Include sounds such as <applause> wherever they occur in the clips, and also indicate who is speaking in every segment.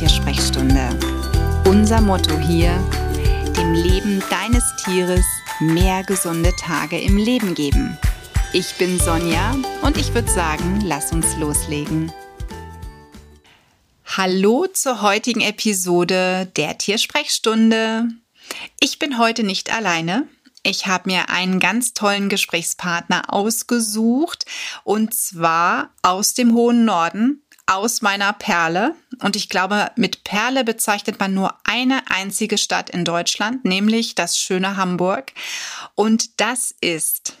Speaker 1: Tiersprechstunde. Unser Motto hier, dem Leben deines Tieres mehr gesunde Tage im Leben geben. Ich bin Sonja und ich würde sagen, lass uns loslegen. Hallo zur heutigen Episode der Tiersprechstunde. Ich bin heute nicht alleine. Ich habe mir einen ganz tollen Gesprächspartner ausgesucht und zwar aus dem hohen Norden, aus meiner Perle. Und ich glaube, mit Perle bezeichnet man nur eine einzige Stadt in Deutschland, nämlich das schöne Hamburg. Und das ist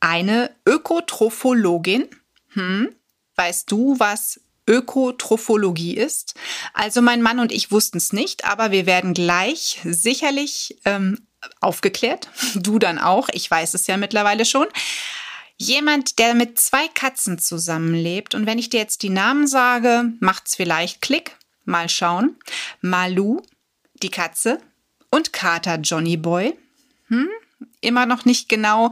Speaker 1: eine Ökotrophologin. Hm? Weißt du, was Ökotrophologie ist. Also mein Mann und ich wussten es nicht, aber wir werden gleich sicherlich ähm, aufgeklärt. <laughs> Du dann auch. Ich weiß es ja mittlerweile schon. Jemand, der mit zwei Katzen zusammenlebt. Und wenn ich dir jetzt die Namen sage, macht's vielleicht Klick. Mal schauen. Malu, die Katze. Und Kater Johnny Boy. Hm? Immer noch nicht genau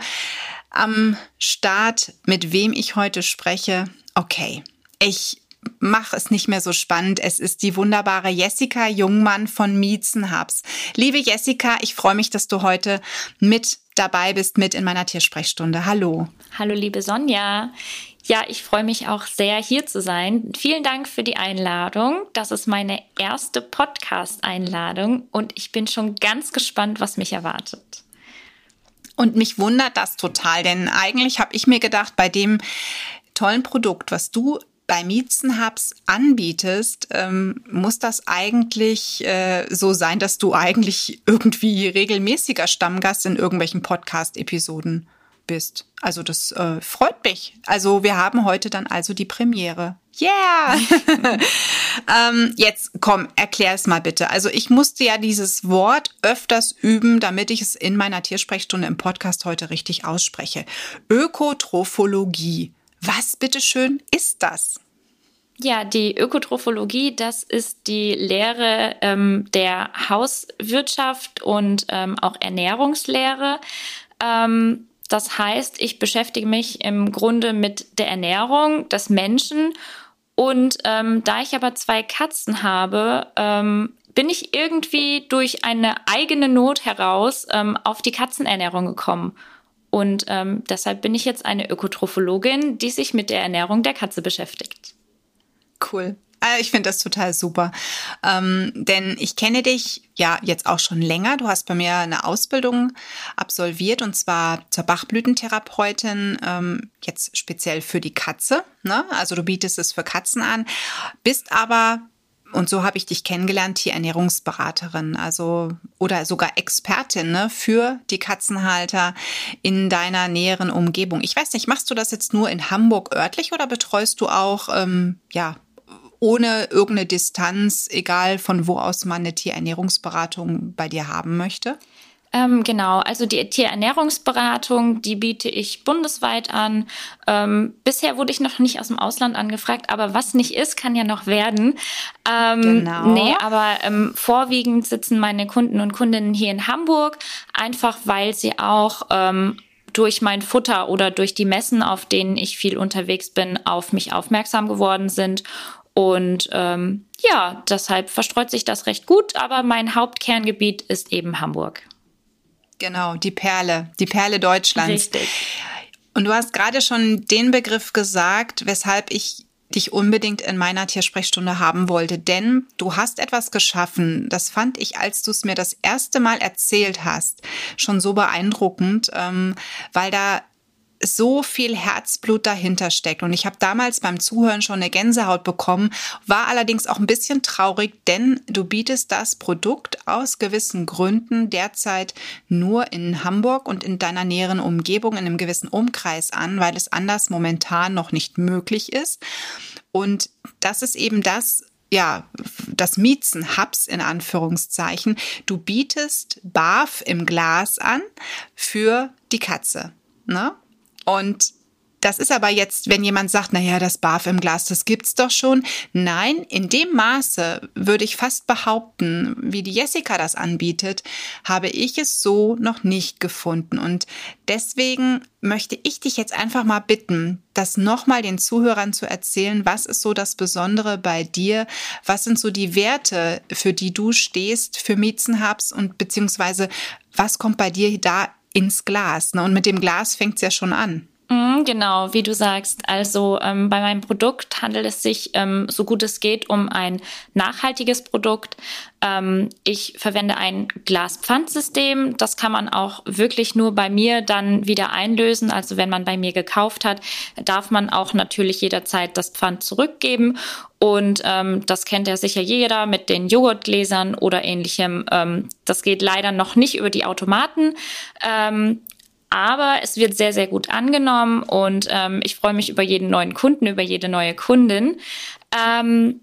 Speaker 1: am Start, mit wem ich heute spreche. Okay, ich mach es nicht mehr so spannend. Es ist die wunderbare Jessica Jungmann von Miezenhubs. Liebe Jessica, ich freue mich, dass du heute mit dabei bist, mit in meiner Tiersprechstunde. Hallo.
Speaker 2: Hallo, liebe Sonja. Ja, ich freue mich auch sehr, hier zu sein. Vielen Dank für die Einladung. Das ist meine erste Podcast-Einladung und ich bin schon ganz gespannt, was mich erwartet.
Speaker 1: Und mich wundert das total, denn eigentlich habe ich mir gedacht, bei dem tollen Produkt, was du bei Miezenhubs anbietest, ähm, muss das eigentlich äh, so sein, dass du eigentlich irgendwie regelmäßiger Stammgast in irgendwelchen Podcast-Episoden bist. Also das äh, freut mich. Also wir haben heute dann also die Premiere. Yeah! <laughs> ähm, jetzt komm, erklär es mal bitte. Also ich musste ja dieses Wort öfters üben, damit ich es in meiner Tiersprechstunde im Podcast heute richtig ausspreche. Ökotrophologie. Was bitteschön ist das?
Speaker 2: Ja, die Ökotrophologie, das ist die Lehre ähm, der Hauswirtschaft und ähm, auch Ernährungslehre. Ähm, das heißt, ich beschäftige mich im Grunde mit der Ernährung des Menschen. Und ähm, da ich aber zwei Katzen habe, ähm, bin ich irgendwie durch eine eigene Not heraus ähm, auf die Katzenernährung gekommen. Und ähm, deshalb bin ich jetzt eine Ökotrophologin, die sich mit der Ernährung der Katze beschäftigt.
Speaker 1: Cool. Ah, ich finde das total super. Ähm, denn ich kenne dich ja jetzt auch schon länger. Du hast bei mir eine Ausbildung absolviert und zwar zur Bachblütentherapeutin, ähm, jetzt speziell für die Katze. Ne? Also du bietest es für Katzen an, bist aber und so habe ich dich kennengelernt, Tierernährungsberaterin, also oder sogar Expertin ne, für die Katzenhalter in deiner näheren Umgebung. Ich weiß nicht, machst du das jetzt nur in Hamburg örtlich oder betreust du auch ähm, ja ohne irgendeine Distanz, egal von wo aus man eine Tierernährungsberatung bei dir haben möchte?
Speaker 2: Ähm, genau, also die Tierernährungsberatung, die biete ich bundesweit an. Ähm, bisher wurde ich noch nicht aus dem Ausland angefragt, aber was nicht ist, kann ja noch werden. Ähm, genau. Nee, aber ähm, vorwiegend sitzen meine Kunden und Kundinnen hier in Hamburg, einfach weil sie auch ähm, durch mein Futter oder durch die Messen, auf denen ich viel unterwegs bin, auf mich aufmerksam geworden sind. Und ähm, ja, deshalb verstreut sich das recht gut, aber mein Hauptkerngebiet ist eben Hamburg.
Speaker 1: Genau, die Perle, die Perle Deutschlands.
Speaker 2: Richtig.
Speaker 1: Und du hast gerade schon den Begriff gesagt, weshalb ich dich unbedingt in meiner Tiersprechstunde haben wollte. Denn du hast etwas geschaffen, das fand ich, als du es mir das erste Mal erzählt hast, schon so beeindruckend, ähm, weil da so viel Herzblut dahinter steckt. Und ich habe damals beim Zuhören schon eine Gänsehaut bekommen, war allerdings auch ein bisschen traurig, denn du bietest das Produkt aus gewissen Gründen derzeit nur in Hamburg und in deiner näheren Umgebung, in einem gewissen Umkreis an, weil es anders momentan noch nicht möglich ist. Und das ist eben das, ja, das Miezen Hubs in Anführungszeichen. Du bietest BAF im Glas an für die Katze. Ne? Und das ist aber jetzt, wenn jemand sagt, naja, das Barf im Glas, das gibt's doch schon. Nein, in dem Maße würde ich fast behaupten, wie die Jessica das anbietet, habe ich es so noch nicht gefunden. Und deswegen möchte ich dich jetzt einfach mal bitten, das nochmal den Zuhörern zu erzählen. Was ist so das Besondere bei dir? Was sind so die Werte, für die du stehst für Miezenhubs und beziehungsweise was kommt bei dir da ins Glas? Ne? Und mit dem Glas fängt es ja schon an.
Speaker 2: Mhm, genau, wie du sagst. Also ähm, bei meinem Produkt handelt es sich, ähm, so gut es geht, um ein nachhaltiges Produkt. Ähm, ich verwende ein Glaspfandsystem. Das kann man auch wirklich nur bei mir dann wieder einlösen. Also wenn man bei mir gekauft hat, darf man auch natürlich jederzeit das Pfand zurückgeben. Und ähm, das kennt ja sicher jeder mit den Joghurtgläsern oder ähnlichem. Ähm, das geht leider noch nicht über die Automaten. Ähm, aber es wird sehr, sehr gut angenommen und ähm, ich freue mich über jeden neuen Kunden, über jede neue Kundin. Ähm,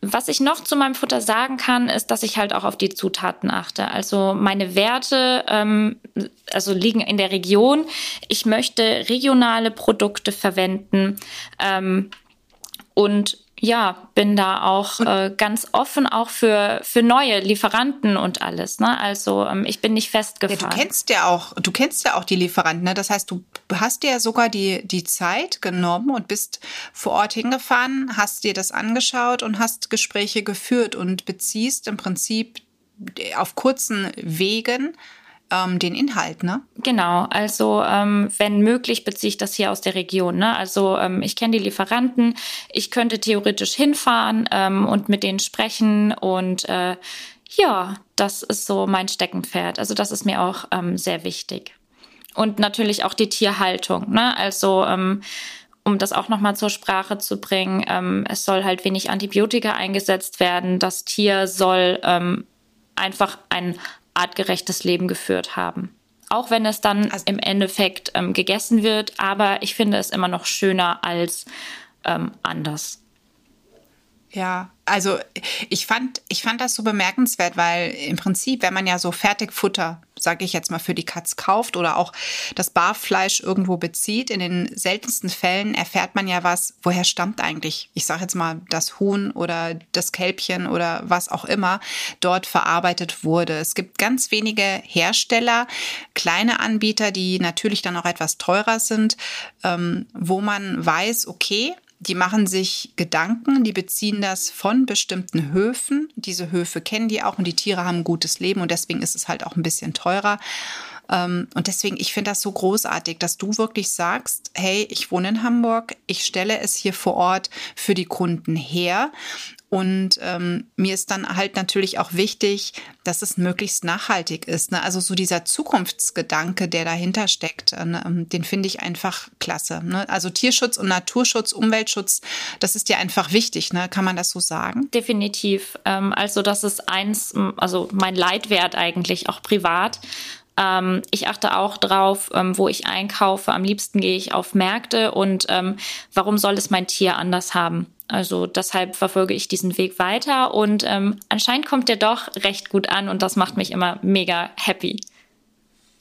Speaker 2: was ich noch zu meinem Futter sagen kann, ist, dass ich halt auch auf die Zutaten achte. Also meine Werte ähm, also liegen in der Region. Ich möchte regionale Produkte verwenden ähm, und ja, bin da auch äh, ganz offen auch für, für neue Lieferanten und alles. Ne? Also ähm, ich bin nicht festgefahren.
Speaker 1: Ja, du kennst ja auch, du kennst ja auch die Lieferanten. Ne? Das heißt, du hast dir sogar die, die Zeit genommen und bist vor Ort hingefahren, hast dir das angeschaut und hast Gespräche geführt und beziehst im Prinzip auf kurzen Wegen ähm, den Inhalt, ne?
Speaker 2: Genau, also ähm, wenn möglich beziehe ich das hier aus der Region. Ne? Also ähm, ich kenne die Lieferanten, ich könnte theoretisch hinfahren ähm, und mit denen sprechen und äh, ja, das ist so mein Steckenpferd. Also das ist mir auch ähm, sehr wichtig. Und natürlich auch die Tierhaltung. Ne? Also ähm, um das auch nochmal zur Sprache zu bringen, ähm, es soll halt wenig Antibiotika eingesetzt werden. Das Tier soll ähm, einfach ein artgerechtes Leben geführt haben. Auch wenn es dann also, im Endeffekt ähm, gegessen wird, aber ich finde es immer noch schöner als ähm, anders.
Speaker 1: Ja, also ich fand, ich fand das so bemerkenswert, weil im Prinzip, wenn man ja so Fertigfutter, sage ich jetzt mal, für die Katz kauft oder auch das Barfleisch irgendwo bezieht, in den seltensten Fällen erfährt man ja was, woher stammt eigentlich, ich sage jetzt mal, das Huhn oder das Kälbchen oder was auch immer dort verarbeitet wurde. Es gibt ganz wenige Hersteller, kleine Anbieter, die natürlich dann auch etwas teurer sind, ähm, wo man weiß, okay, die machen sich Gedanken, die beziehen das von bestimmten Höfen. Diese Höfe kennen die auch und die Tiere haben ein gutes Leben und deswegen ist es halt auch ein bisschen teurer. Ähm, und deswegen, ich finde das so großartig, dass du wirklich sagst, hey, ich wohne in Hamburg, ich stelle es hier vor Ort für die Kunden her und ähm, mir ist dann halt natürlich auch wichtig, dass es möglichst nachhaltig ist. Ne? Also so dieser Zukunftsgedanke, der dahinter steckt, äh, ne? Ähm, den finde ich einfach klasse. Ne? Also Tierschutz und Naturschutz, Umweltschutz, das ist dir einfach wichtig, ne? Kann man das so sagen?
Speaker 2: Definitiv. Ähm, also das ist eins, also mein Leitwert eigentlich auch privat. Ähm, ich achte auch drauf, ähm, wo ich einkaufe. Am liebsten gehe ich auf Märkte und ähm, warum soll es mein Tier anders haben? Also deshalb verfolge ich diesen Weg weiter und ähm, anscheinend kommt der doch recht gut an und das macht mich immer mega happy.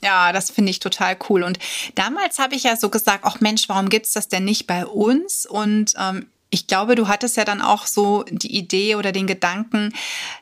Speaker 1: Ja, das finde ich total cool. Und damals habe ich ja so gesagt, ach Mensch, warum gibt's das denn nicht bei uns? Und ähm, ich glaube, du hattest ja dann auch so die Idee oder den Gedanken,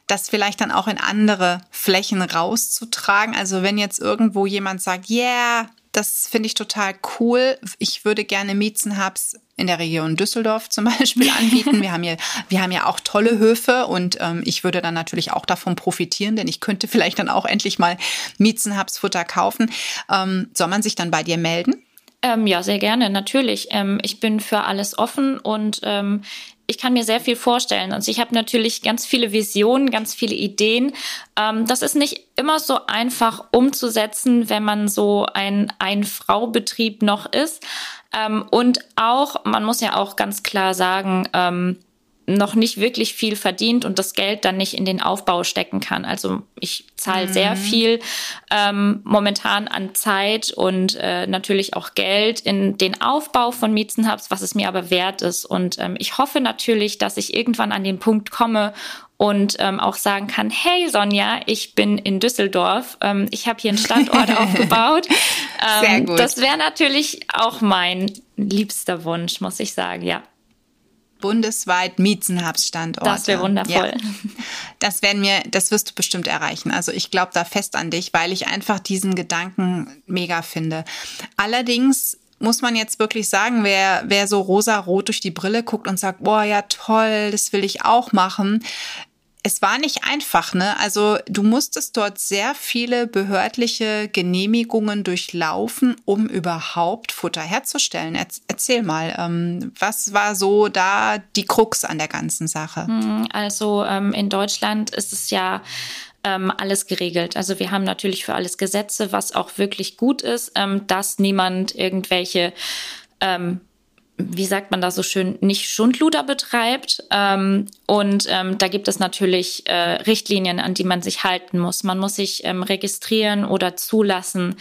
Speaker 1: das vielleicht dann auch in andere Flächen rauszutragen. Also wenn jetzt irgendwo jemand sagt, yeah, das finde ich total cool. Ich würde gerne Miezenhubs in der Region Düsseldorf zum Beispiel anbieten. Wir haben ja, wir haben ja auch tolle Höfe und ähm, ich würde dann natürlich auch davon profitieren, denn ich könnte vielleicht dann auch endlich mal Miezenhubs Futter kaufen. Ähm, soll man sich dann bei dir melden?
Speaker 2: Ähm, ja, sehr gerne, natürlich. Ähm, ich bin für alles offen und ähm, ich kann mir sehr viel vorstellen. Also ich habe natürlich ganz viele Visionen, ganz viele Ideen. Ähm, das ist nicht immer so einfach umzusetzen, wenn man so ein Ein-Frau-Betrieb noch ist. Ähm, und auch, man muss ja auch ganz klar sagen, ähm, noch nicht wirklich viel verdient und das Geld dann nicht in den Aufbau stecken kann. Also ich zahle mhm. sehr viel ähm, momentan an Zeit und äh, natürlich auch Geld in den Aufbau von Miezenhubs, was es mir aber wert ist. Und ähm, ich hoffe natürlich, dass ich irgendwann an den Punkt komme und ähm, auch sagen kann, hey Sonja, ich bin in Düsseldorf, ähm, ich habe hier einen Standort <laughs> aufgebaut. Ähm, Sehr gut. Das wäre natürlich auch mein liebster Wunsch, muss ich sagen, ja
Speaker 1: bundesweit Miezenhubs-Standorte.
Speaker 2: Das wäre wundervoll. Ja.
Speaker 1: Das werden wir, das wirst du bestimmt erreichen. Also ich glaube da fest an dich, weil ich einfach diesen Gedanken mega finde. Allerdings muss man jetzt wirklich sagen, wer, wer so rosa-rot durch die Brille guckt und sagt, boah, ja toll, das will ich auch machen, es war nicht einfach, ne? Also du musstest dort sehr viele behördliche Genehmigungen durchlaufen, um überhaupt Futter herzustellen. Erzähl mal, ähm, was war so da die Krux an der ganzen Sache?
Speaker 2: Hm, also ähm, in Deutschland ist es ja ähm, alles geregelt. Also wir haben natürlich für alles Gesetze, was auch wirklich gut ist, ähm, dass niemand irgendwelche ähm, wie sagt man da so schön, nicht Schundluder betreibt. Ähm, und ähm, da gibt es natürlich äh, Richtlinien, an die man sich halten muss. Man muss sich ähm, registrieren oder zulassen.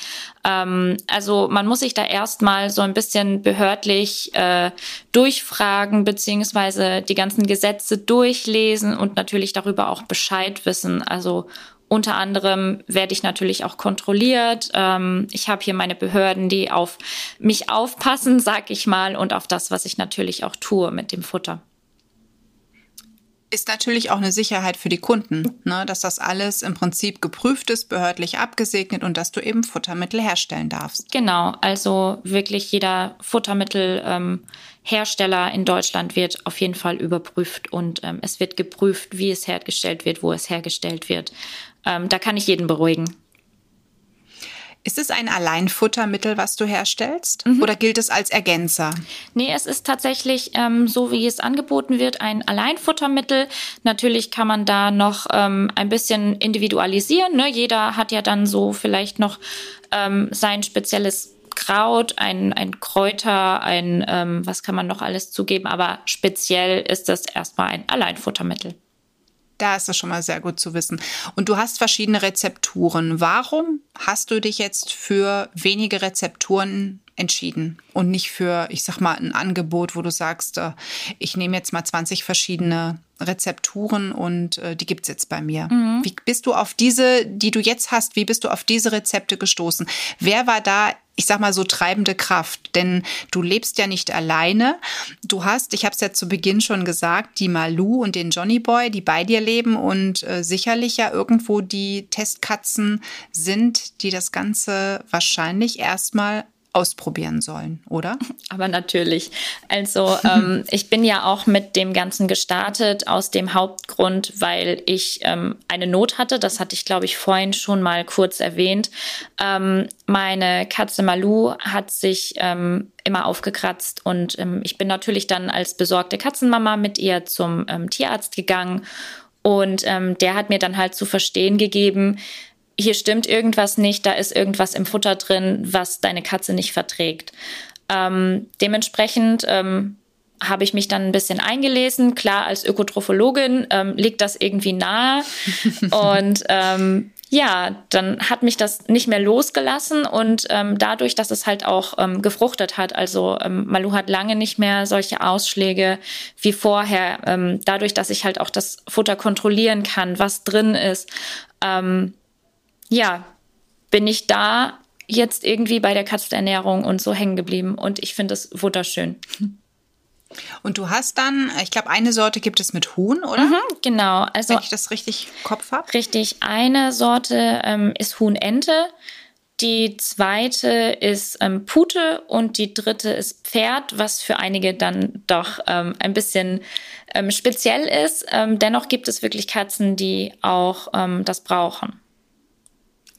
Speaker 2: Ähm, also man muss sich da erstmal so ein bisschen behördlich äh, durchfragen, beziehungsweise die ganzen Gesetze durchlesen und natürlich darüber auch Bescheid wissen. Also unter anderem werde ich natürlich auch kontrolliert. Ähm, ich habe hier meine Behörden, die auf mich aufpassen, sag ich mal, und auf das, was ich natürlich auch tue mit dem Futter.
Speaker 1: Ist natürlich auch eine Sicherheit für die Kunden, ne, dass das alles im Prinzip geprüft ist, behördlich abgesegnet und dass du eben Futtermittel herstellen darfst.
Speaker 2: Genau, also wirklich jeder Futtermittelhersteller ähm, in Deutschland wird auf jeden Fall überprüft und ähm, es wird geprüft, wie es hergestellt wird, wo es hergestellt wird. Ähm, da kann ich jeden beruhigen.
Speaker 1: Ist es ein Alleinfuttermittel, was du herstellst? Mhm. Oder gilt es als Ergänzer?
Speaker 2: Nee, es ist tatsächlich, ähm, so wie es angeboten wird, ein Alleinfuttermittel. Natürlich kann man da noch ähm, ein bisschen individualisieren. Ne? Jeder hat ja dann so vielleicht noch ähm, sein spezielles Kraut, ein, ein Kräuter, ein, ähm, was kann man noch alles zugeben. Aber speziell ist das erstmal ein Alleinfuttermittel.
Speaker 1: Da ist das schon mal sehr gut zu wissen. Und du hast verschiedene Rezepturen. Warum hast du dich jetzt für wenige Rezepturen entschieden und nicht für, ich sag mal, ein Angebot, wo du sagst, äh, ich nehme jetzt mal 20 verschiedene Rezepturen und äh, die gibt's jetzt bei mir. Mhm. Wie bist du auf diese, die du jetzt hast, wie bist du auf diese Rezepte gestoßen? Wer war da ich sag mal so treibende Kraft, denn du lebst ja nicht alleine. Du hast, ich habe es ja zu Beginn schon gesagt, die Malu und den Johnny Boy, die bei dir leben und äh, sicherlich ja irgendwo die Testkatzen sind, die das Ganze wahrscheinlich erstmal ausprobieren sollen, oder? <laughs>
Speaker 2: Aber natürlich. Also ähm, <laughs> ich bin ja auch mit dem Ganzen gestartet aus dem Hauptgrund, weil ich ähm, eine Not hatte. Das hatte ich, glaube ich, vorhin schon mal kurz erwähnt. Ähm, meine Katze Malu hat sich ähm, immer aufgekratzt und ähm, ich bin natürlich dann als besorgte Katzenmama mit ihr zum ähm, Tierarzt gegangen und der hat mir dann halt zu verstehen gegeben, hier stimmt irgendwas nicht, da ist irgendwas im Futter drin, was deine Katze nicht verträgt. Ähm, dementsprechend ähm, habe ich mich dann ein bisschen eingelesen. Klar, als Ökotrophologin ähm, liegt das irgendwie nahe. <laughs> und ähm, ja, dann hat mich das nicht mehr losgelassen und ähm, dadurch, dass es halt auch ähm, gefruchtet hat, also ähm, Malu hat lange nicht mehr solche Ausschläge wie vorher, ähm, dadurch, dass ich halt auch das Futter kontrollieren kann, was drin ist, ähm, ja, bin ich da jetzt irgendwie bei der Katzenernährung und so hängen geblieben und ich finde es wunderschön.
Speaker 1: Und du hast dann, ich glaube, eine Sorte gibt es mit Huhn, oder? Mhm,
Speaker 2: genau.
Speaker 1: Also, Wenn ich das richtig im Kopf habe.
Speaker 2: Richtig. Eine Sorte ähm, ist Huhn-Ente. Die zweite ist ähm, Pute und die dritte ist Pferd, was für einige dann doch ähm, ein bisschen ähm, speziell ist. Ähm, dennoch gibt es wirklich Katzen, die auch ähm, das brauchen.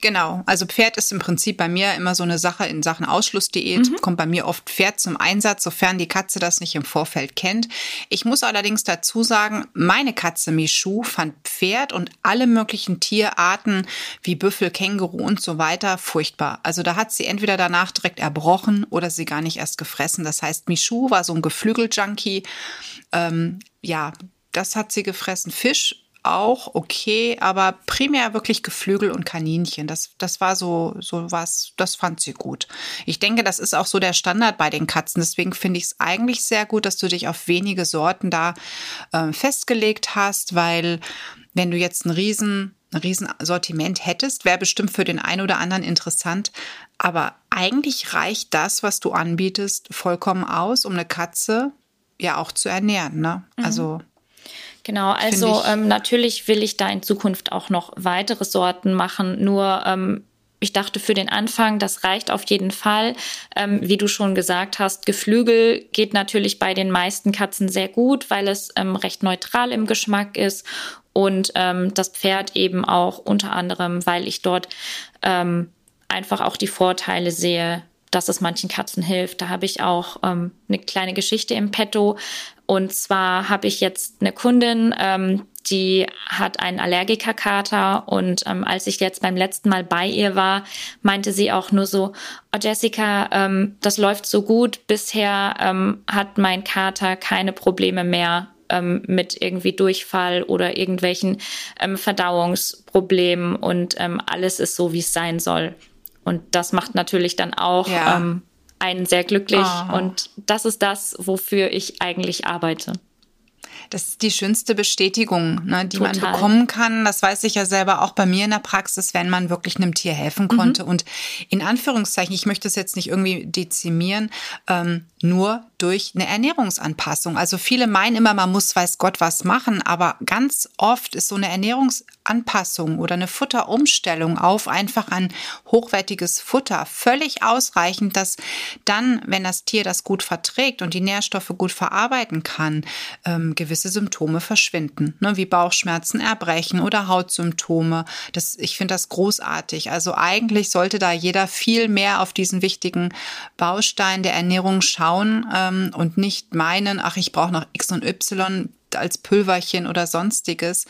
Speaker 1: Genau, also Pferd ist im Prinzip bei mir immer so eine Sache in Sachen Ausschlussdiät. Mhm. Kommt bei mir oft Pferd zum Einsatz, sofern die Katze das nicht im Vorfeld kennt. Ich muss allerdings dazu sagen, meine Katze Michu fand Pferd und alle möglichen Tierarten wie Büffel, Känguru und so weiter furchtbar. Also da hat sie entweder danach direkt erbrochen oder sie gar nicht erst gefressen. Das heißt, Michu war so ein Geflügeljunkie. Ähm, ja, das hat sie gefressen. Fisch auch okay, aber primär wirklich Geflügel und Kaninchen. Das, das war so, so was, das fand sie gut. Ich denke, das ist auch so der Standard bei den Katzen. Deswegen finde ich es eigentlich sehr gut, dass du dich auf wenige Sorten da äh, festgelegt hast, weil wenn du jetzt ein riesen, ein riesen Sortiment hättest, wäre bestimmt für den einen oder anderen interessant. Aber eigentlich reicht das, was du anbietest, vollkommen aus, um eine Katze ja auch zu ernähren. Ne?
Speaker 2: Mhm. Also Genau, also ähm, natürlich will ich da in Zukunft auch noch weitere Sorten machen, nur ähm, ich dachte für den Anfang, das reicht auf jeden Fall. Ähm, wie du schon gesagt hast, Geflügel geht natürlich bei den meisten Katzen sehr gut, weil es ähm, recht neutral im Geschmack ist und ähm, das Pferd eben auch unter anderem, weil ich dort ähm, einfach auch die Vorteile sehe, dass es manchen Katzen hilft. Da habe ich auch ähm, eine kleine Geschichte im Petto. Und zwar habe ich jetzt eine Kundin, ähm, die hat einen Allergikerkater und ähm, als ich jetzt beim letzten Mal bei ihr war, meinte sie auch nur so, oh Jessica, ähm, das läuft so gut, bisher ähm, hat mein Kater keine Probleme mehr ähm, mit irgendwie Durchfall oder irgendwelchen ähm, Verdauungsproblemen und ähm, alles ist so, wie es sein soll. Und das macht natürlich dann auch ja. ähm, einen sehr glücklich. Oh. Und das ist das, wofür ich eigentlich arbeite.
Speaker 1: Das ist die schönste Bestätigung, ne, die Total. man bekommen kann. Das weiß ich ja selber auch bei mir in der Praxis, wenn man wirklich einem Tier helfen konnte. Mhm. Und in Anführungszeichen, ich möchte es jetzt nicht irgendwie dezimieren, ähm, nur durch eine Ernährungsanpassung. Also viele meinen immer, man muss weiß Gott was machen, aber ganz oft ist so eine Ernährungsanpassung oder eine Futterumstellung auf einfach ein hochwertiges Futter völlig ausreichend, dass dann, wenn das Tier das gut verträgt und die Nährstoffe gut verarbeiten kann, ähm, gewisse Symptome verschwinden, ne, wie Bauchschmerzen, Erbrechen oder Hautsymptome. Das, ich finde das großartig. Also eigentlich sollte da jeder viel mehr auf diesen wichtigen Baustein der Ernährung schauen ähm, und nicht meinen, ach, ich brauche noch X und Y als Pülverchen oder sonstiges.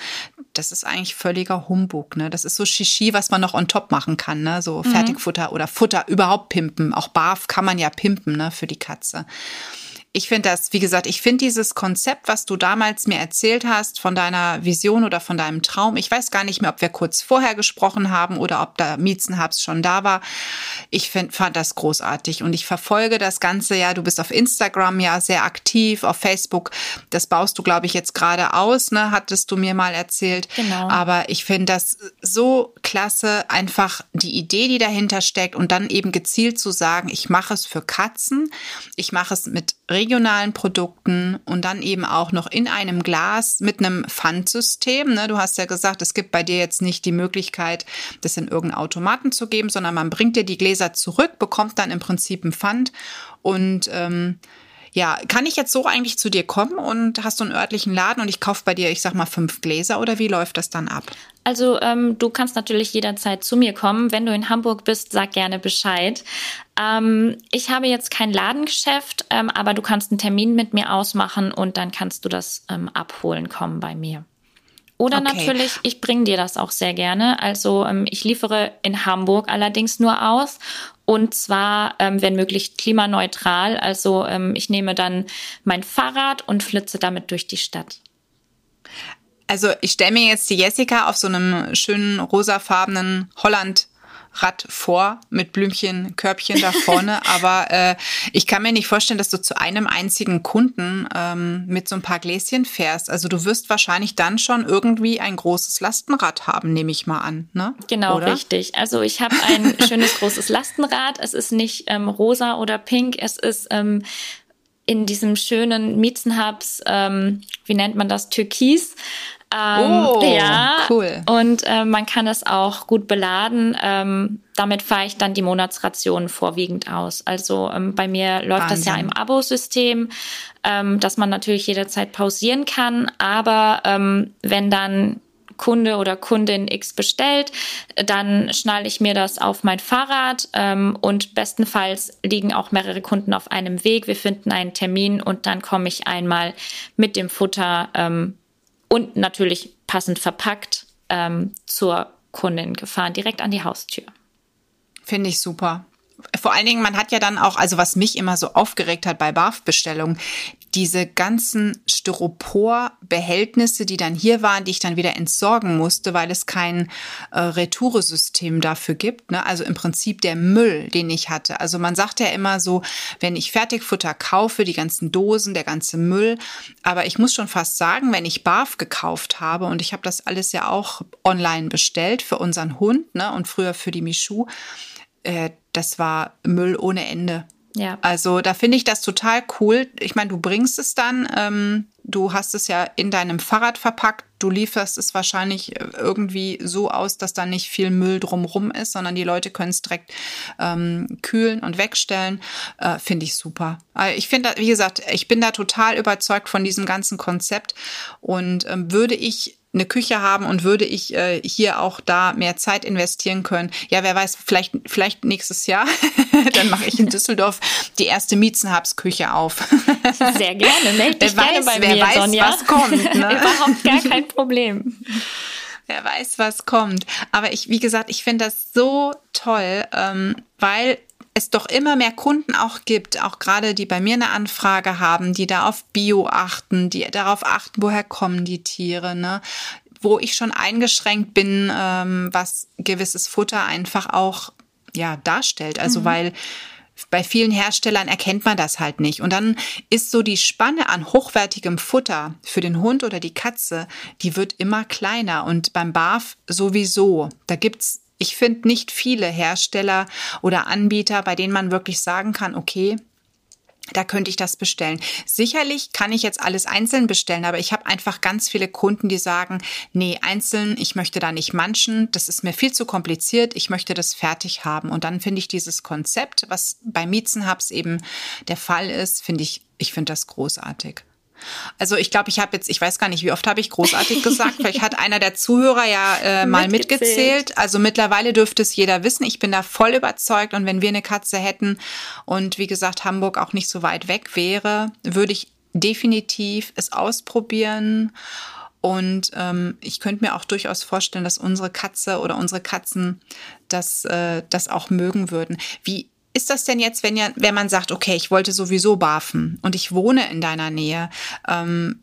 Speaker 1: Das ist eigentlich völliger Humbug. Ne? Das ist so Shishi, was man noch on top machen kann. Ne? So mhm. Fertigfutter oder Futter überhaupt pimpen. Auch Barf kann man ja pimpen ne? für die Katze ich finde das, wie gesagt, ich finde dieses Konzept, was du damals mir erzählt hast, von deiner Vision oder von deinem Traum, ich weiß gar nicht mehr, ob wir kurz vorher gesprochen haben oder ob da Miezenhabs schon da war. Ich find, fand das großartig und ich verfolge das Ganze ja. Du bist auf Instagram ja sehr aktiv, auf Facebook. Das baust du, glaube ich, jetzt gerade aus, ne? Hattest du mir mal erzählt. Genau. Aber ich finde das so klasse, einfach die Idee, die dahinter steckt und dann eben gezielt zu sagen, ich mache es für Katzen, ich mache es mit regionalen Produkten und dann eben auch noch in einem Glas mit einem Pfandsystem. Ne? Du hast ja gesagt, es gibt bei dir jetzt nicht die Möglichkeit, das in irgendeinen Automaten zu geben, sondern man bringt dir die Gläser zurück, bekommt dann im Prinzip ein Pfand und ähm, ja, kann ich jetzt so eigentlich zu dir kommen und hast du einen örtlichen Laden und ich kaufe bei dir, ich sag mal, fünf Gläser oder wie läuft das dann ab?
Speaker 2: Also ähm, du kannst natürlich jederzeit zu mir kommen. Wenn du in Hamburg bist, sag gerne Bescheid. Ähm, ich habe jetzt kein Ladengeschäft, ähm, aber du kannst einen Termin mit mir ausmachen und dann kannst du das ähm, abholen kommen bei mir. Oder okay. natürlich, ich bringe dir das auch sehr gerne. Also ähm, ich liefere in Hamburg allerdings nur aus und zwar, ähm, wenn möglich, klimaneutral. Also ähm, ich nehme dann mein Fahrrad und flitze damit durch die Stadt.
Speaker 1: Also ich stelle mir jetzt die Jessica auf so einem schönen rosafarbenen Holland Rad vor mit Blümchen, Körbchen da vorne. <laughs> Aber äh, ich kann mir nicht vorstellen, dass du zu einem einzigen Kunden ähm, mit so ein paar Gläschen fährst. Also du wirst wahrscheinlich dann schon irgendwie ein großes Lastenrad haben, nehme ich mal an. Ne?
Speaker 2: Genau, oder? richtig. Also ich habe ein <laughs> schönes großes Lastenrad. Es ist nicht ähm, rosa oder pink. Es ist ähm, in diesem schönen Miezenhubs, ähm, wie nennt man das, Türkis.
Speaker 1: Ähm, oh, ja, cool.
Speaker 2: Und äh, man kann es auch gut beladen. Ähm, damit fahre ich dann die Monatsration vorwiegend aus. Also ähm, bei mir läuft Wahnsinn. das ja im Abo-System, ähm, dass man natürlich jederzeit pausieren kann. Aber ähm, wenn dann Kunde oder Kundin X bestellt, dann schnalle ich mir das auf mein Fahrrad ähm, und bestenfalls liegen auch mehrere Kunden auf einem Weg. Wir finden einen Termin und dann komme ich einmal mit dem Futter ähm, und natürlich passend verpackt ähm, zur Kundin gefahren, direkt an die Haustür.
Speaker 1: Finde ich super. Vor allen Dingen, man hat ja dann auch, also was mich immer so aufgeregt hat bei BAF-Bestellungen, diese ganzen Styropor-Behältnisse, die dann hier waren, die ich dann wieder entsorgen musste, weil es kein äh, Retouresystem dafür gibt. Ne? Also im Prinzip der Müll, den ich hatte. Also man sagt ja immer so, wenn ich Fertigfutter kaufe, die ganzen Dosen, der ganze Müll. Aber ich muss schon fast sagen, wenn ich Barf gekauft habe und ich habe das alles ja auch online bestellt für unseren Hund ne? und früher für die Michu, äh, das war Müll ohne Ende. Ja. Also da finde ich das total cool. Ich meine, du bringst es dann, ähm, du hast es ja in deinem Fahrrad verpackt, du lieferst es wahrscheinlich äh, irgendwie so aus, dass da nicht viel Müll drumrum ist, sondern die Leute können es direkt ähm, kühlen und wegstellen. Äh, finde ich super. Also ich finde, wie gesagt, ich bin da total überzeugt von diesem ganzen Konzept und ähm, würde ich eine Küche haben und würde ich äh, hier auch da mehr Zeit investieren können. Ja, wer weiß, vielleicht, vielleicht nächstes Jahr, <laughs> dann mache ich in Düsseldorf die erste Miezenhabsküche auf. <laughs>
Speaker 2: Sehr gerne, melde dich wer gerne weiß, bei wer mir, weiß, Sonja. was kommt. <laughs> Ne? Überhaupt gar kein Problem.
Speaker 1: Wer weiß, was kommt. Aber ich, wie gesagt, ich finde das so toll, ähm, weil es doch immer mehr Kunden auch gibt, auch gerade die bei mir eine Anfrage haben, die da auf Bio achten, die darauf achten, woher kommen die Tiere, ne? wo ich schon eingeschränkt bin, ähm, was gewisses Futter einfach auch ja darstellt. Also mhm. weil bei vielen Herstellern erkennt man das halt nicht. Und dann ist so die Spanne an hochwertigem Futter für den Hund oder die Katze, die wird immer kleiner. Und beim BAF sowieso. Da gibt's ich finde nicht viele Hersteller oder Anbieter, bei denen man wirklich sagen kann, okay, da könnte ich das bestellen. Sicherlich kann ich jetzt alles einzeln bestellen, aber ich habe einfach ganz viele Kunden, die sagen, nee, einzeln, ich möchte da nicht manchen, das ist mir viel zu kompliziert, ich möchte das fertig haben. Und dann finde ich dieses Konzept, was bei Miezenhubs eben der Fall ist, finde ich, ich finde das großartig. Also ich glaube, ich habe jetzt, ich weiß gar nicht, wie oft habe ich großartig gesagt. Vielleicht hat einer der Zuhörer ja äh, <laughs> mal mitgezählt. mitgezählt. Also mittlerweile dürfte es jeder wissen. Ich bin da voll überzeugt. Und wenn wir eine Katze hätten und wie gesagt Hamburg auch nicht so weit weg wäre, würde ich definitiv es ausprobieren. Und ähm, ich könnte mir auch durchaus vorstellen, dass unsere Katze oder unsere Katzen das, äh, das auch mögen würden. Wie ist das denn jetzt, wenn, ja, wenn man sagt, okay, ich wollte sowieso barfen und ich wohne in deiner Nähe? Ähm,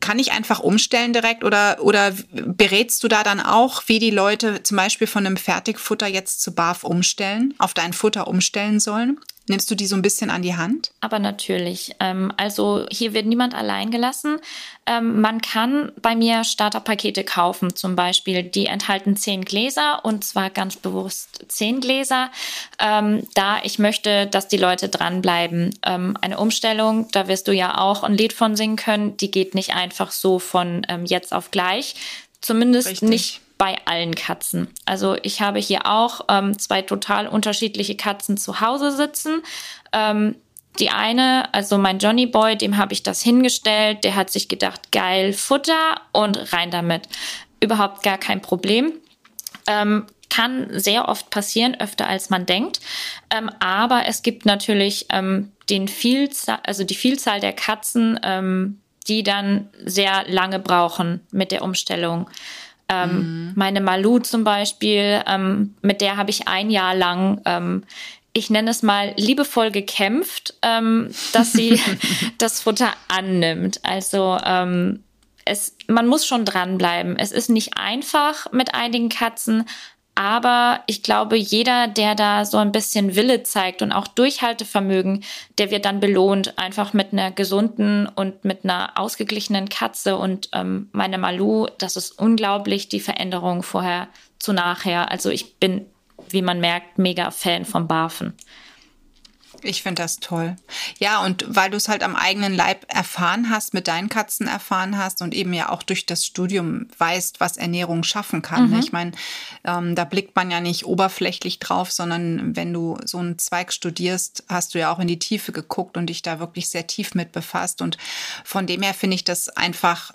Speaker 1: kann ich einfach umstellen direkt oder, oder berätst du da dann auch, wie die Leute zum Beispiel von einem Fertigfutter jetzt zu Barf umstellen, auf dein Futter umstellen sollen? Nimmst du die so ein bisschen an die Hand?
Speaker 2: Aber natürlich. Ähm, also hier wird niemand allein gelassen. Ähm, man kann bei mir Starterpakete kaufen, zum Beispiel. Die enthalten zehn Gläser und zwar ganz bewusst zehn Gläser, ähm, da ich möchte, dass die Leute dranbleiben. Ähm, eine Umstellung, da wirst du ja auch ein Lied von singen können, die geht nicht einfach so von jetzt auf gleich. Zumindest Richtig. nicht bei allen Katzen. Also ich habe hier auch ähm, zwei total unterschiedliche Katzen zu Hause sitzen. Ähm, die eine, also mein Johnny Boy, dem habe ich das hingestellt. Der hat sich gedacht, geil, Futter und rein damit. Überhaupt gar kein Problem. Ähm, kann sehr oft passieren, öfter als man denkt. Ähm, aber es gibt natürlich ähm, den Vielzahl, also die Vielzahl der Katzen, ähm, die dann sehr lange brauchen mit der Umstellung. Ähm, mhm. Meine Malu zum Beispiel, ähm, mit der habe ich ein Jahr lang, ähm, ich nenne es mal, liebevoll gekämpft, ähm, dass sie <laughs> <laughs> das Futter annimmt. Also ähm, es, man muss schon dranbleiben. Es ist nicht einfach mit einigen Katzen, aber ich glaube, jeder, der da so ein bisschen Wille zeigt und auch Durchhaltevermögen, der wird dann belohnt, einfach mit einer gesunden und mit einer ausgeglichenen Katze. Und ähm, meine Malu, das ist unglaublich, die Veränderung vorher zu nachher. Also ich bin, wie man merkt, mega Fan vom Barfen.
Speaker 1: Ich finde das toll. Ja, und weil du es halt am eigenen Leib erfahren hast, mit deinen Katzen erfahren hast und eben ja auch durch das Studium weißt, was Ernährung schaffen kann. Ne? Mhm. Ich meine, ähm, da blickt man ja nicht oberflächlich drauf, sondern wenn du so einen Zweig studierst, hast du ja auch in die Tiefe geguckt und dich da wirklich sehr tief mit befasst. Und von dem her finde ich das einfach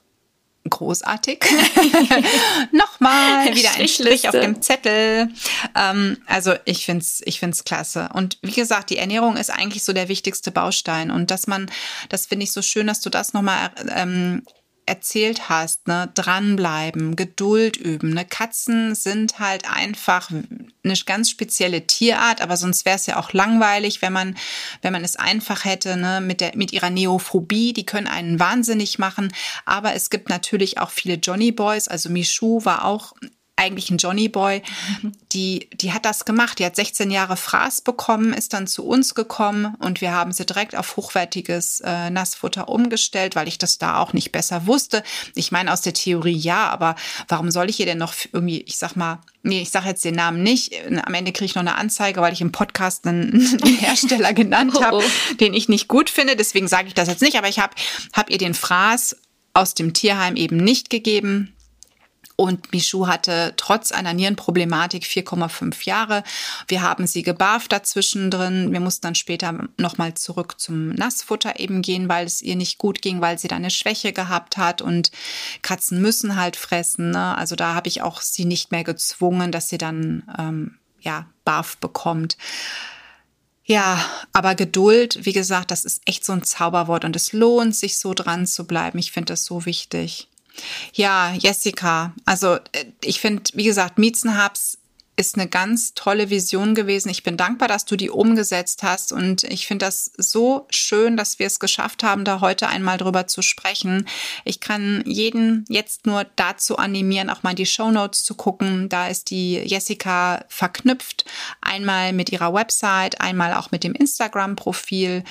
Speaker 1: großartig. <laughs> Nochmal <laughs> wieder ein Strich auf dem Zettel. Ähm, also ich find's, ich find's klasse. Und wie gesagt, die Ernährung ist eigentlich so der wichtigste Baustein. Und dass man, das finde ich so schön, dass du das nochmal ähm, erzählt hast, ne, dranbleiben, Geduld üben. Ne? Katzen sind halt einfach eine ganz spezielle Tierart, aber sonst wäre es ja auch langweilig, wenn man, wenn man es einfach hätte, ne, mit der, mit ihrer Neophobie, die können einen wahnsinnig machen. Aber es gibt natürlich auch viele Johnny Boys, also Michu war auch eigentlich ein Johnny Boy. Die, die hat das gemacht. Die hat 16 Jahre Fraß bekommen, ist dann zu uns gekommen und wir haben sie direkt auf hochwertiges äh, Nassfutter umgestellt, weil ich das da auch nicht besser wusste. Ich meine, aus der Theorie ja, aber warum soll ich ihr denn noch irgendwie, ich sag mal, nee, ich sage jetzt den Namen nicht. Am Ende kriege ich noch eine Anzeige, weil ich im Podcast einen, <laughs> einen Hersteller genannt habe, oh, oh. den ich nicht gut finde. Deswegen sage ich das jetzt nicht. Aber ich habe hab ihr den Fraß aus dem Tierheim eben nicht gegeben und Michou hatte trotz einer Nierenproblematik 4,5 Jahre. Wir haben sie gebarft dazwischen drin. Wir mussten dann später nochmal zurück zum Nassfutter eben gehen, weil es ihr nicht gut ging, weil sie da eine Schwäche gehabt hat. Und Katzen müssen halt fressen. Ne? Also da habe ich auch sie nicht mehr gezwungen, dass sie dann ähm, ja barf bekommt. Ja, aber Geduld, wie gesagt, das ist echt so ein Zauberwort und es lohnt sich so dran zu bleiben. Ich finde das so wichtig. Ja, Jessica. Also äh, ich finde, wie gesagt, Miezenhubs ist eine ganz tolle Vision gewesen. Ich bin dankbar, dass du die umgesetzt hast und ich finde das so schön, dass wir es geschafft haben, da heute einmal drüber zu sprechen. Ich kann jeden jetzt nur dazu animieren, auch mal die Show Notes zu gucken. Da ist die Jessica verknüpft, einmal mit ihrer Website, einmal auch mit dem Instagram-Profil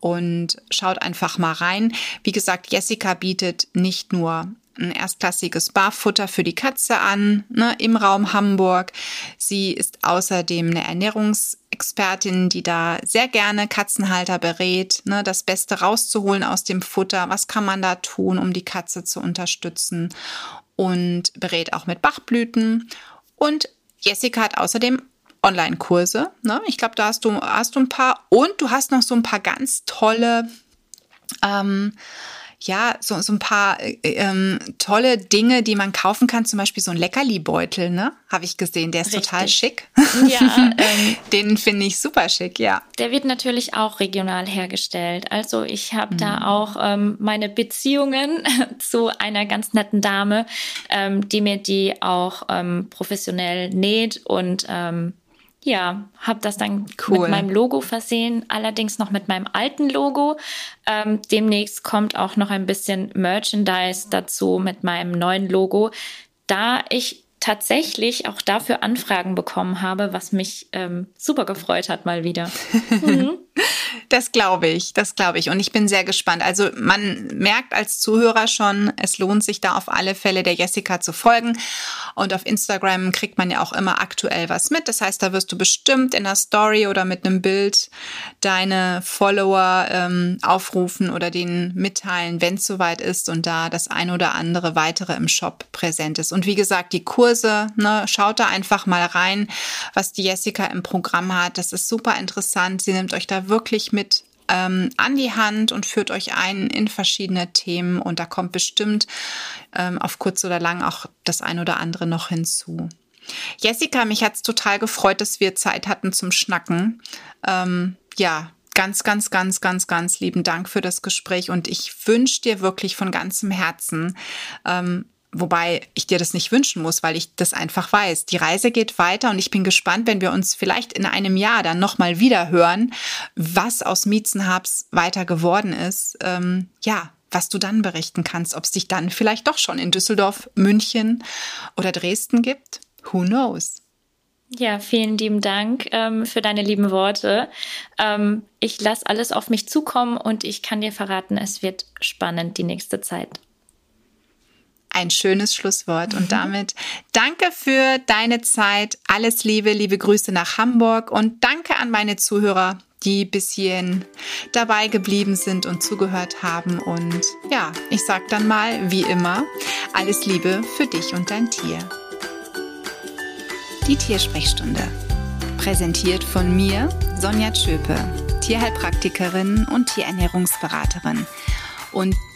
Speaker 1: und schaut einfach mal rein. Wie gesagt, Jessica bietet nicht nur ein erstklassiges Barfutter für die Katze an, ne, im Raum Hamburg. Sie ist außerdem eine Ernährungsexpertin, die da sehr gerne Katzenhalter berät, ne, das Beste rauszuholen aus dem Futter. Was kann man da tun, um die Katze zu unterstützen? Und berät auch mit Bachblüten. Und Jessica hat außerdem Online-Kurse. Ne? Ich glaube, da hast du, hast du ein paar. Und du hast noch so ein paar ganz tolle, ähm, ja, so, so ein paar äh, ähm, tolle Dinge, die man kaufen kann. Zum Beispiel so ein Leckerli-Beutel, ne? Habe ich gesehen. Der ist Richtig. total schick. Ja, <laughs> ähm, den finde ich super schick, ja.
Speaker 2: Der wird natürlich auch regional hergestellt. Also ich habe mhm. da auch ähm, meine Beziehungen <laughs> zu einer ganz netten Dame, ähm, die mir die auch ähm, professionell näht und ähm, ja, habe das dann cool. mit meinem Logo versehen, allerdings noch mit meinem alten Logo. Ähm, demnächst kommt auch noch ein bisschen Merchandise dazu mit meinem neuen Logo, da ich tatsächlich auch dafür Anfragen bekommen habe, was mich ähm, super gefreut hat mal wieder. <laughs>
Speaker 1: Mhm. Das glaube ich, das glaube ich. Und ich bin sehr gespannt. Also man merkt als Zuhörer schon, es lohnt sich da auf alle Fälle der Jessica zu folgen. Und auf Instagram kriegt man ja auch immer aktuell was mit. Das heißt, da wirst du bestimmt in einer Story oder mit einem Bild deine Follower ähm, aufrufen oder denen mitteilen, wenn es soweit ist und da das ein oder andere weitere im Shop präsent ist. Und wie gesagt, die Kurse, ne, schaut da einfach mal rein, was die Jessica im Programm hat. Das ist super interessant. Sie nimmt euch da wirklich mit ähm, an die Hand und führt euch ein in verschiedene Themen und da kommt bestimmt ähm, auf kurz oder lang auch das ein oder andere noch hinzu. Jessica, mich hat's total gefreut, dass wir Zeit hatten zum Schnacken. Ähm, ja, ganz, ganz, ganz, ganz, ganz lieben Dank für das Gespräch und ich wünsche dir wirklich von ganzem Herzen, ähm, Wobei ich dir das nicht wünschen muss, weil ich das einfach weiß. Die Reise geht weiter und ich bin gespannt, wenn wir uns vielleicht in einem Jahr dann nochmal wieder hören, was aus Miezenhabs weiter geworden ist. Ähm, ja, was du dann berichten kannst, ob es dich dann vielleicht doch schon in Düsseldorf, München oder Dresden gibt. Who knows?
Speaker 2: Ja, vielen lieben Dank ähm, für deine lieben Worte. Ähm, ich lasse alles auf mich zukommen und ich kann dir verraten, es wird spannend die nächste Zeit
Speaker 1: ein schönes Schlusswort. Und mhm. damit danke für deine Zeit. Alles Liebe, liebe Grüße nach Hamburg und danke an meine Zuhörer, die bis hierhin dabei geblieben sind und zugehört haben. Und ja, ich sag dann mal, wie immer, alles Liebe für dich und dein Tier. Die Tiersprechstunde. Präsentiert von mir, Sonja Tschöpe, Tierheilpraktikerin und Tierernährungsberaterin. Und